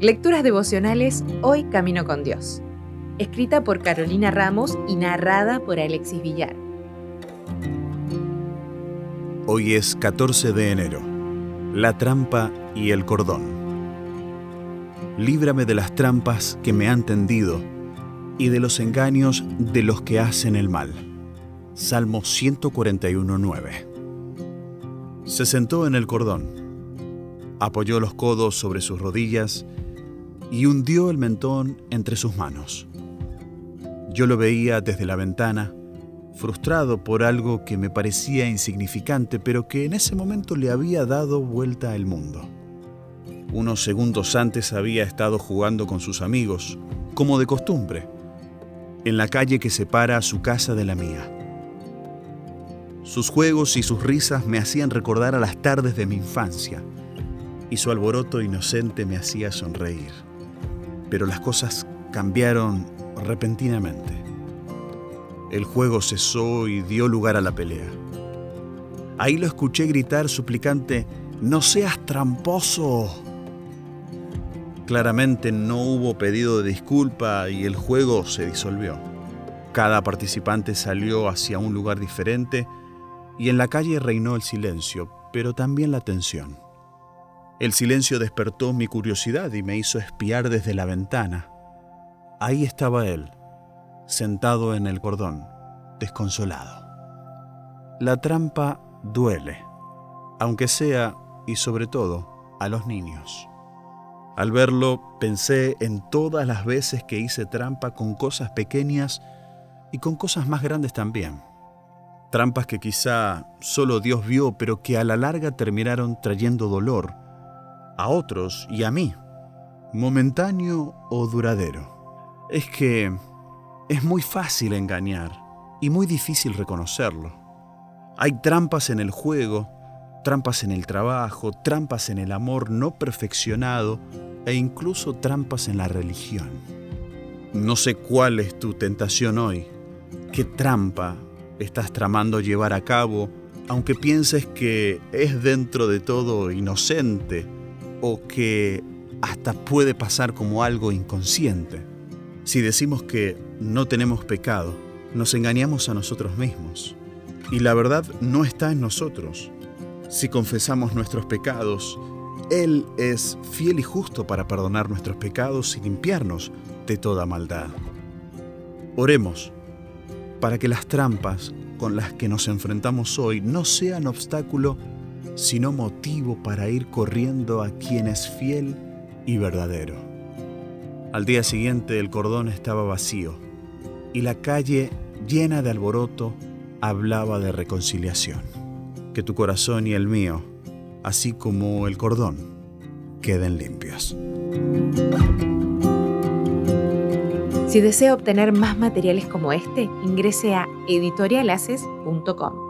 Lecturas devocionales Hoy Camino con Dios. Escrita por Carolina Ramos y narrada por Alexis Villar. Hoy es 14 de enero. La trampa y el cordón. Líbrame de las trampas que me han tendido y de los engaños de los que hacen el mal. Salmo 141.9. Se sentó en el cordón, apoyó los codos sobre sus rodillas y hundió el mentón entre sus manos. Yo lo veía desde la ventana, frustrado por algo que me parecía insignificante, pero que en ese momento le había dado vuelta al mundo. Unos segundos antes había estado jugando con sus amigos, como de costumbre, en la calle que separa su casa de la mía. Sus juegos y sus risas me hacían recordar a las tardes de mi infancia, y su alboroto inocente me hacía sonreír pero las cosas cambiaron repentinamente. El juego cesó y dio lugar a la pelea. Ahí lo escuché gritar suplicante, no seas tramposo. Claramente no hubo pedido de disculpa y el juego se disolvió. Cada participante salió hacia un lugar diferente y en la calle reinó el silencio, pero también la tensión. El silencio despertó mi curiosidad y me hizo espiar desde la ventana. Ahí estaba él, sentado en el cordón, desconsolado. La trampa duele, aunque sea, y sobre todo, a los niños. Al verlo, pensé en todas las veces que hice trampa con cosas pequeñas y con cosas más grandes también. Trampas que quizá solo Dios vio, pero que a la larga terminaron trayendo dolor a otros y a mí, momentáneo o duradero. Es que es muy fácil engañar y muy difícil reconocerlo. Hay trampas en el juego, trampas en el trabajo, trampas en el amor no perfeccionado e incluso trampas en la religión. No sé cuál es tu tentación hoy, qué trampa estás tramando llevar a cabo, aunque pienses que es dentro de todo inocente o que hasta puede pasar como algo inconsciente. Si decimos que no tenemos pecado, nos engañamos a nosotros mismos. Y la verdad no está en nosotros. Si confesamos nuestros pecados, Él es fiel y justo para perdonar nuestros pecados y limpiarnos de toda maldad. Oremos para que las trampas con las que nos enfrentamos hoy no sean obstáculo sino motivo para ir corriendo a quien es fiel y verdadero. Al día siguiente el cordón estaba vacío y la calle llena de alboroto hablaba de reconciliación. Que tu corazón y el mío, así como el cordón, queden limpios. Si desea obtener más materiales como este, ingrese a editorialaces.com.